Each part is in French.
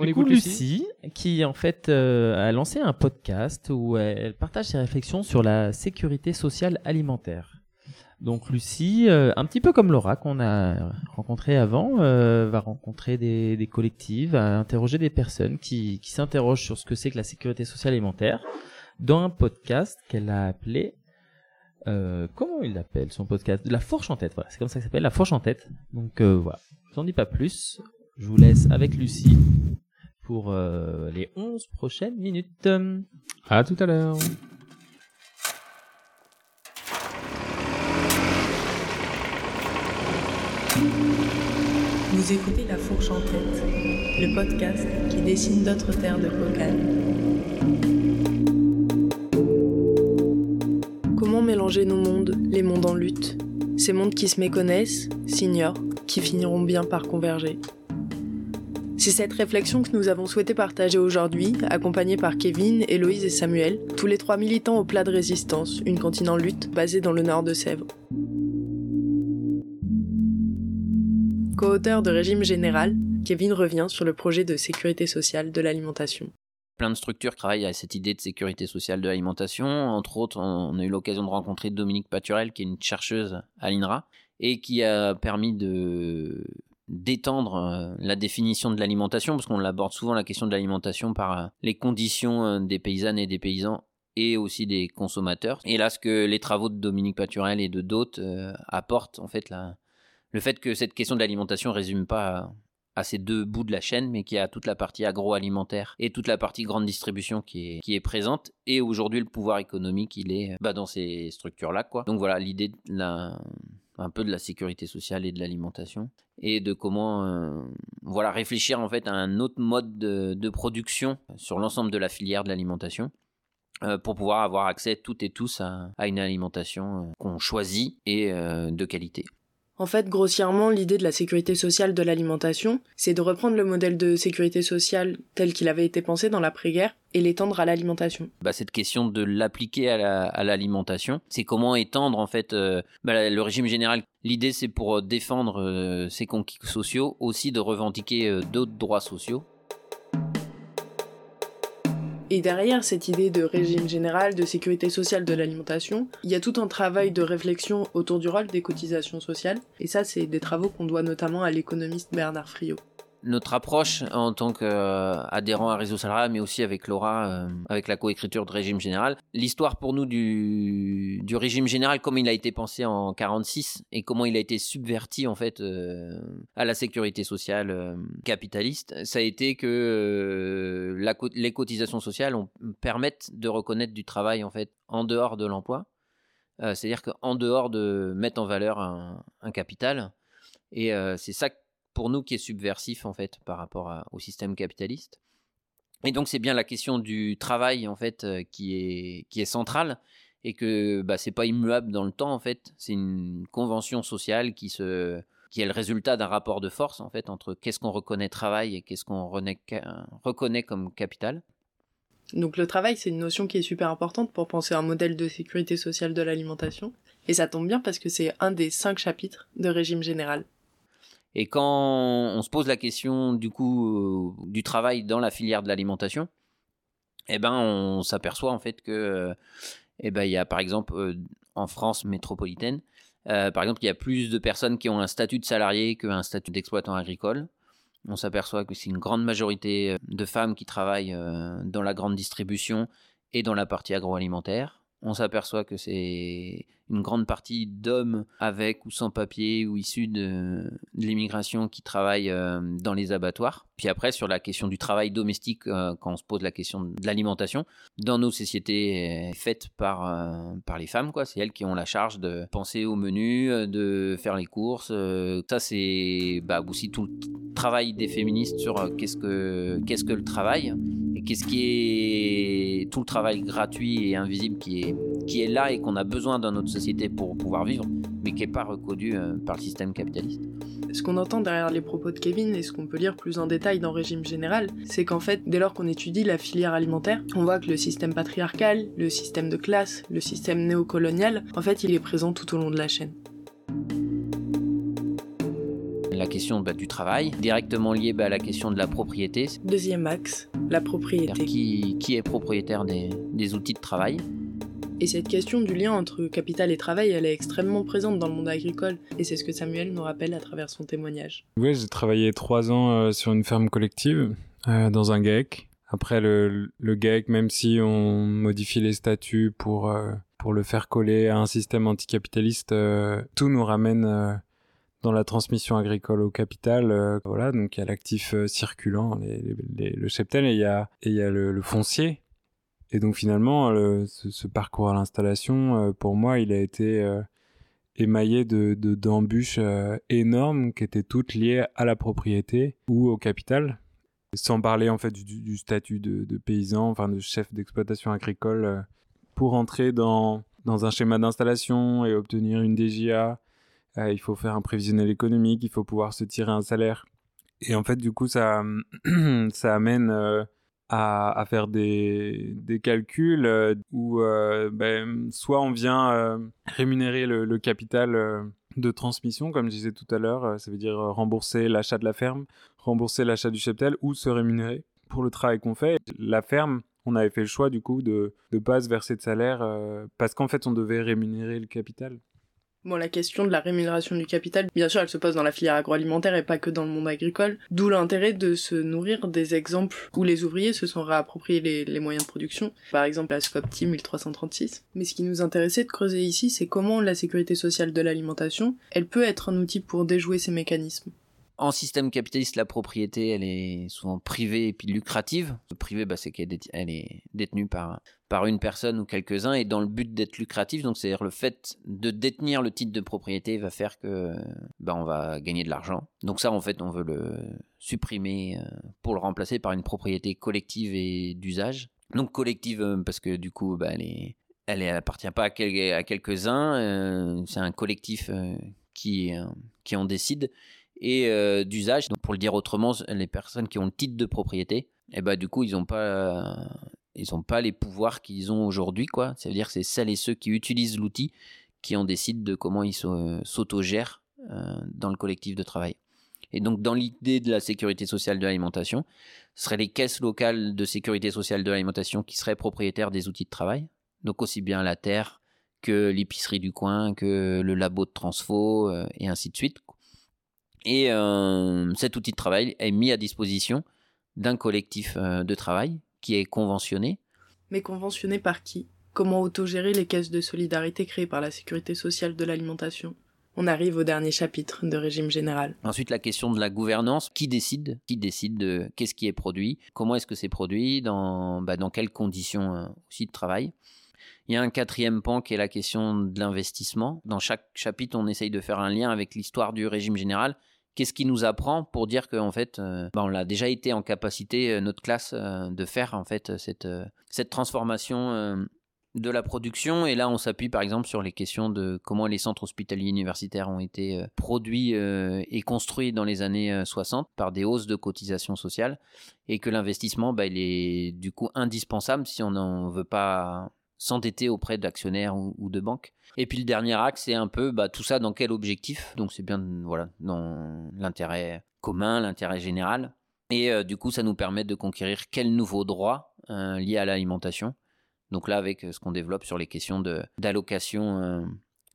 On Du coup, écoute Lucie, qui en fait euh, a lancé un podcast où elle partage ses réflexions sur la sécurité sociale alimentaire. Donc Lucie, euh, un petit peu comme Laura qu'on a rencontré avant, euh, va rencontrer des, des collectifs, va interroger des personnes qui, qui s'interrogent sur ce que c'est que la sécurité sociale alimentaire dans un podcast qu'elle a appelé euh, comment il l'appelle son podcast? La Fourche en tête, voilà, c'est comme ça ça s'appelle, La Fourche en tête. Donc euh, voilà, je n'en dis pas plus, je vous laisse avec Lucie pour euh, les 11 prochaines minutes. À tout à l'heure. Vous écoutez La Fourche en tête, le podcast qui dessine d'autres terres de cocagne. Comment mélanger nos mondes, les mondes en lutte? Ces mondes qui se méconnaissent, s'ignorent, qui finiront bien par converger. C'est cette réflexion que nous avons souhaité partager aujourd'hui, accompagnés par Kevin, Héloïse et Samuel, tous les trois militants au plat de résistance, une cantine en lutte basée dans le nord de Sèvres. Co-auteur de Régime Général, Kevin revient sur le projet de sécurité sociale de l'alimentation. plein de structures travaillent à cette idée de sécurité sociale de l'alimentation. Entre autres, on a eu l'occasion de rencontrer Dominique Paturel, qui est une chercheuse à l'INRA, et qui a permis de d'étendre euh, la définition de l'alimentation, parce qu'on aborde souvent la question de l'alimentation par euh, les conditions euh, des paysannes et des paysans et aussi des consommateurs. Et là, ce que les travaux de Dominique Paturel et de d'autres apportent, en fait, la, le fait que cette question de l'alimentation résume pas à, ces deux bouts de la chaîne, mais qu'il y a toute la partie agroalimentaire et toute la partie grande distribution qui est, qui est présente. Et aujourd'hui, le pouvoir économique, il est bah, dans ces structures-là. Donc voilà, l'idée de la- un peu de la sécurité sociale et de l'alimentation et de comment euh, voilà réfléchir en fait à un autre mode de, production sur l'ensemble de la filière de l'alimentation euh, pour pouvoir avoir accès toutes et tous à, une alimentation euh, qu'on choisit et de qualité. En fait, grossièrement, l'idée de la sécurité sociale de l'alimentation, c'est de reprendre le modèle de sécurité sociale tel qu'il avait été pensé dans l'après-guerre et l'étendre à l'alimentation. bah, cette question de l'appliquer à la- à l'alimentation, c'est comment étendre en fait euh, bah, le régime général. L'idée c'est pour euh, défendre euh, ses conquis sociaux, aussi de revendiquer euh, d'autres droits sociaux. Et derrière cette idée de régime général, de sécurité sociale de l'alimentation, il y a tout un travail de réflexion autour du rôle des cotisations sociales. Et ça, c'est des travaux qu'on doit notamment à l'économiste Bernard Friot. Notre approche en tant qu'adhérent à Réseau Salariat, mais aussi avec Laura, euh, avec la coécriture de régime général. L'histoire pour nous du, régime général, comment il a été pensé en 46 et comment il a été subverti en fait euh, à la sécurité sociale euh, capitaliste, ça a été que les cotisations sociales ont, permettent de reconnaître du travail en fait en dehors de l'emploi. C'est-à-dire qu'en dehors de mettre en valeur un, capital, et c'est ça pour nous qui est subversif en fait par rapport au système capitaliste. Et donc c'est bien la question du travail en fait euh, qui est qui est centrale et que bah, c'est pas immuable dans le temps en fait. C'est une convention sociale qui se qui est le résultat d'un rapport de force en fait entre qu'est-ce qu'on reconnaît travail et qu'est-ce qu'on reconnaît comme capital. Donc le travail, c'est une notion qui est super importante pour penser un modèle de sécurité sociale de l'alimentation. Et ça tombe bien parce que c'est un des cinq chapitres de régime général. Et quand on se pose la question du coup euh, du travail dans la filière de l'alimentation, eh ben on s'aperçoit en fait que euh, eh ben il y a par exemple euh, en France métropolitaine, euh, par exemple il y a plus de personnes qui ont un statut de salarié qu'un statut d'exploitant agricole. On s'aperçoit que c'est une grande majorité de femmes qui travaillent dans la grande distribution et dans la partie agroalimentaire. On s'aperçoit que c'est une grande partie d'hommes avec ou sans papier ou issus de, l'immigration qui travaillent euh, dans les abattoirs. Puis après, sur la question du travail domestique, euh, quand on se pose la question de l'alimentation, dans nos sociétés euh, faites par, par les femmes, quoi, c'est elles qui ont la charge de penser au menu, de faire les courses. ça, c'est bah, aussi tout le travail des féministes sur qu'est-ce que, qu'est-ce que le travail et qu'est-ce qui est tout le travail gratuit et invisible qui est, qui est là et qu'on a besoin dans notre société pour pouvoir vivre, mais qui n'est pas reconnu euh, par le système capitaliste. Ce qu'on entend derrière les propos de Kevin et ce qu'on peut lire plus en détail dans Régime Général, c'est qu'en fait, dès lors qu'on étudie la filière alimentaire, on voit que le système patriarcal, le système de classe, le système néocolonial, en fait, il est présent tout au long de la chaîne. La question bah, du travail, directement liée bah, à la question de la propriété. Deuxième axe, la propriété. Qui, qui est propriétaire des, des outils de travail et cette question du lien entre capital et travail, elle est extrêmement présente dans le monde agricole. Et c'est ce que Samuel nous rappelle à travers son témoignage. Oui, j'ai travaillé trois ans euh, sur une ferme collective, euh, dans un GAEC. Après, le, le même si on modifie les statuts pour, euh, pour le faire coller à un système anticapitaliste, tout nous ramène dans la transmission agricole au capital. voilà, donc il y a l'actif circulant, le cheptel, et il y a, le foncier et donc finalement, ce, parcours à l'installation, euh, pour moi, il a été euh, émaillé de d'embûches euh, énormes qui étaient toutes liées à la propriété ou au capital. Sans parler en fait du, statut de, paysan, enfin de chef d'exploitation agricole, pour entrer dans dans un schéma d'installation et obtenir une DGA, il faut faire un prévisionnel économique, il faut pouvoir se tirer un salaire. Et en fait, du coup, ça ça amène à, faire des, des calculs euh, où euh, ben, soit on vient euh, rémunérer le, le capital de transmission, comme je disais tout à l'heure, ça veut dire rembourser l'achat de la ferme, rembourser l'achat du cheptel ou se rémunérer pour le travail qu'on fait. La ferme, on avait fait le choix du coup de ne pas se verser de salaire parce qu'en fait on devait rémunérer le capital. Bon, la question de la rémunération du capital, bien sûr, elle se pose dans la filière agroalimentaire et pas que dans le monde agricole, d'où l'intérêt de se nourrir des exemples où les ouvriers se sont réappropriés les, moyens de production, par exemple la SCOPTI 1336. Mais ce qui nous intéressait de creuser ici, c'est comment la sécurité sociale de l'alimentation, elle peut être un outil pour déjouer ces mécanismes en système capitaliste, la propriété, elle est souvent privée et puis lucrative. Privée, bah, c'est qu'elle est détenue par, par une personne ou quelques-uns et dans le but d'être lucrative. Donc, c'est-à-dire le fait de détenir le titre de propriété va faire que bah, on va gagner de l'argent. Donc ça, en fait, on veut le supprimer euh, pour le remplacer par une propriété collective et d'usage. Donc collective euh, parce que du coup, bah, elle est, appartient pas à, quelques-uns. Euh, c'est un collectif qui, qui en décide et euh, d'usage. Donc pour le dire autrement, les personnes qui ont le titre de propriété, et eh ben du coup ils n'ont pas ont pas les pouvoirs qu'ils ont aujourd'hui quoi. C'est-à-dire que c'est celles et ceux qui utilisent l'outil qui en décident de comment ils s'autogèrent euh, dans le collectif de travail. Et donc dans l'idée de la sécurité sociale de l'alimentation, ce seraient les caisses locales de sécurité sociale de l'alimentation qui seraient propriétaires des outils de travail. Donc aussi bien la terre que l'épicerie du coin, que le labo de transfo euh, et ainsi de suite. Et euh, cet outil de travail est mis à disposition d'un collectif euh, de travail qui est conventionné. Mais conventionné par qui? Comment autogérer les caisses de solidarité créées par la sécurité sociale de l'alimentation? On arrive au dernier chapitre de régime général. Ensuite, la question de la gouvernance. Qui décide? Qui décide de qu'est-ce qui est produit? Comment est-ce que c'est produit? Dans, bah, dans quelles conditions euh, aussi de travail? Il y a un quatrième pan qui est la question de l'investissement. Dans chaque chapitre, on essaye de faire un lien avec l'histoire du régime général qu'est-ce qui nous apprend pour dire qu'en fait, euh, bah, on l'a déjà été en capacité, euh, notre classe, euh, de faire en fait cette, cette transformation de la production. Et là, on s'appuie par exemple sur les questions de comment les centres hospitaliers universitaires ont été produits et construits dans les années 60 par des hausses de cotisations sociales et que l'investissement, bah, il est du coup indispensable si on n'en veut pas s'endetter auprès d'actionnaires ou, de banques. Et puis le dernier axe, c'est un peu bah, tout ça dans quel objectif? Donc c'est bien voilà dans l'intérêt commun, l'intérêt général. Et euh, du coup, ça nous permet de conquérir quels nouveaux droits euh, liés à l'alimentation. Donc là, avec euh, ce qu'on développe sur les questions d'allocation,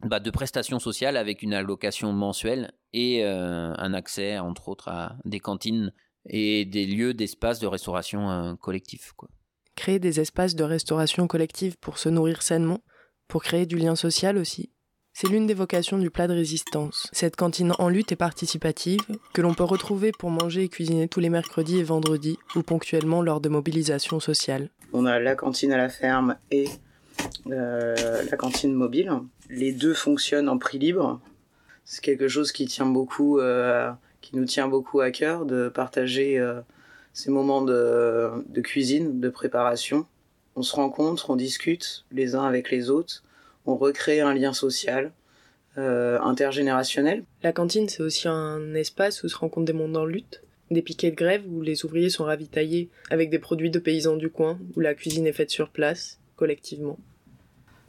bah, de prestations sociales avec une allocation mensuelle et un accès, entre autres, à des cantines et des lieux d'espace de restauration collectif. Créer des espaces de restauration collective pour se nourrir sainement, pour créer du lien social aussi. C'est l'une des vocations du plat de résistance, cette cantine en lutte et participative que l'on peut retrouver pour manger et cuisiner tous les mercredis et vendredis ou ponctuellement lors de mobilisations sociales. On a la cantine à la ferme et euh, la cantine mobile. Les deux fonctionnent en prix libre. C'est quelque chose qui tient beaucoup, euh, nous tient beaucoup à cœur de partager euh, ces moments de, cuisine, de préparation. On se rencontre, on discute les uns avec les autres, on recrée un lien social, euh, intergénérationnel. La cantine, c'est aussi un espace où se rencontrent des mondes en lutte, des piquets de grève où les ouvriers sont ravitaillés avec des produits de paysans du coin, où la cuisine est faite sur place, collectivement.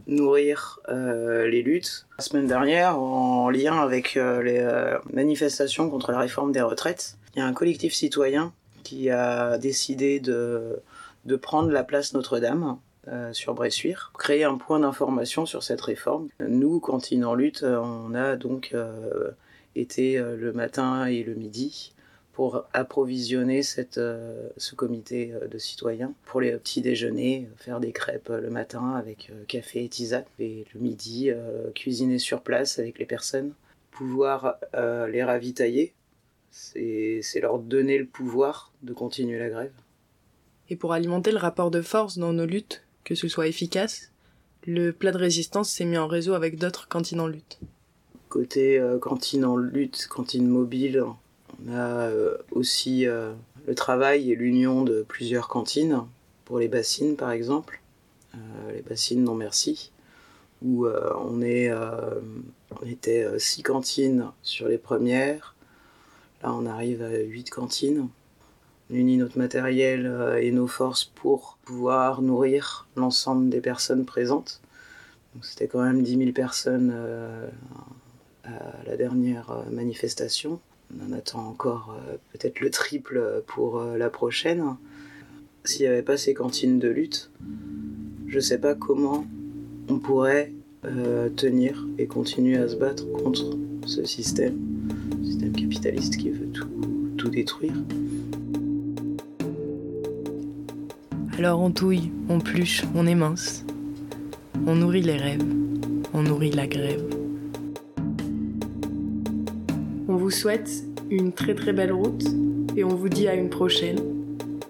nourrir euh, les luttes. La semaine dernière, en lien avec euh, les manifestations contre la réforme des retraites, il y a un collectif citoyen qui a décidé de, prendre la place Notre-Dame euh, sur Bressuire, créer un point d'information sur cette réforme. Nous, Cantine en lutte, on a donc euh, été euh, le matin et le midi pour approvisionner ce comité de citoyens pour les petits déjeuners, faire des crêpes le matin avec café et tisane, et le midi cuisiner sur place avec les personnes, pouvoir les ravitailler, c'est leur donner le pouvoir de continuer la grève. Et pour alimenter le rapport de force dans nos luttes, que ce soit efficace, le plat de résistance s'est mis en réseau avec d'autres cantines en lutte. Côté euh, cantine en lutte, cantine mobile, on a euh, aussi euh, le travail et l'union de plusieurs cantines, pour les bassines par exemple, euh, les bassines non merci, où on, est, on était six cantines sur les premières, on arrive à huit cantines. On unit notre matériel euh, et nos forces pour pouvoir nourrir l'ensemble des personnes présentes. C'était quand même 10 000 personnes euh, à la dernière euh, manifestation. On en attend encore peut-être le triple pour la prochaine. S'il n'y avait pas ces cantines de lutte, je sais pas comment on pourrait tenir et continuer à se battre contre ce système, système capitaliste qui veut tout, tout détruire. Alors on touille, on pluche, on émince. On nourrit les rêves, on nourrit la grève. On vous souhaite une très très belle route et on vous dit à une prochaine,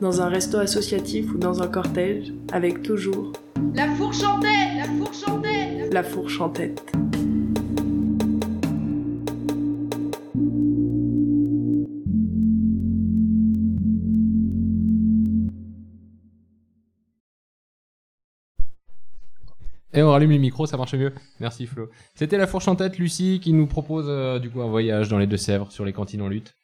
dans un resto associatif ou dans un cortège, avec toujours La fourche en tête La fourche en tête la fourche en tête. Et on rallume les micros, ça marche mieux. Merci Flo. C'était la fourche en tête, Lucie, qui nous propose euh, du coup un voyage dans les Deux-Sèvres sur les cantines en lutte.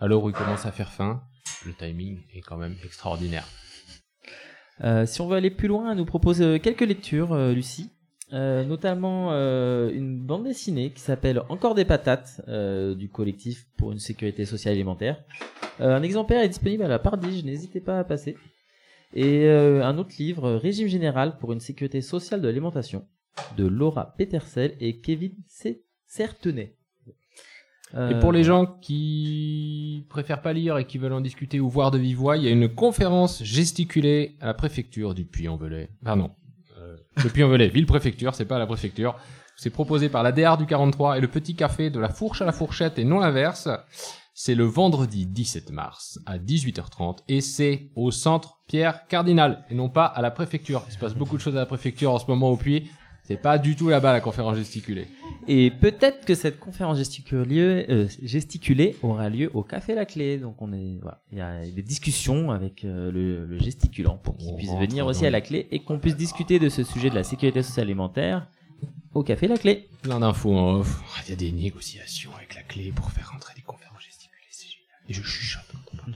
L'heure où il commence à faire faim, le timing est quand même extraordinaire. Euh, si on veut aller plus loin, elle nous propose euh, quelques lectures, Lucie. Notamment une bande dessinée qui s'appelle Encore des patates du collectif pour une sécurité sociale alimentaire. Un exemplaire est disponible à la Pardige, n'hésitez pas à passer. Et euh, un autre livre, Régime général pour une sécurité sociale de l'alimentation, de Laura Petersel et Kevin C- Certenay. Euh, Et pour les gens qui préfèrent pas lire et qui veulent en discuter ou voir de vive voix, il y a une conférence gesticulée à la préfecture du Puy-en-Velay. Pardon. Euh, le Puy-en-Velay, ville-préfecture, c'est pas la préfecture. C'est proposé par la DR du 43 et le petit café de la fourche à la fourchette et non l'inverse. C'est le vendredi 17 mars à 18h30 et c'est au centre Pierre Cardinal et non pas à la préfecture. Il se passe beaucoup de choses à la préfecture en ce moment au Puy. C'est pas du tout là-bas la conférence gesticulée. Et peut-être que cette conférence gesticulée, euh, gesticulée aura lieu au Café La Clé. Donc on est, voilà, il y a des discussions avec euh, le, le gesticulant pour qu'il puisse venir aussi à La Clé et qu'on puisse discuter de ce sujet de la sécurité sociale alimentaire au Café La Clé. plein d'infos en off. Il y a des négociations avec la clé pour faire rentrer des conférences. Et je chuchote. train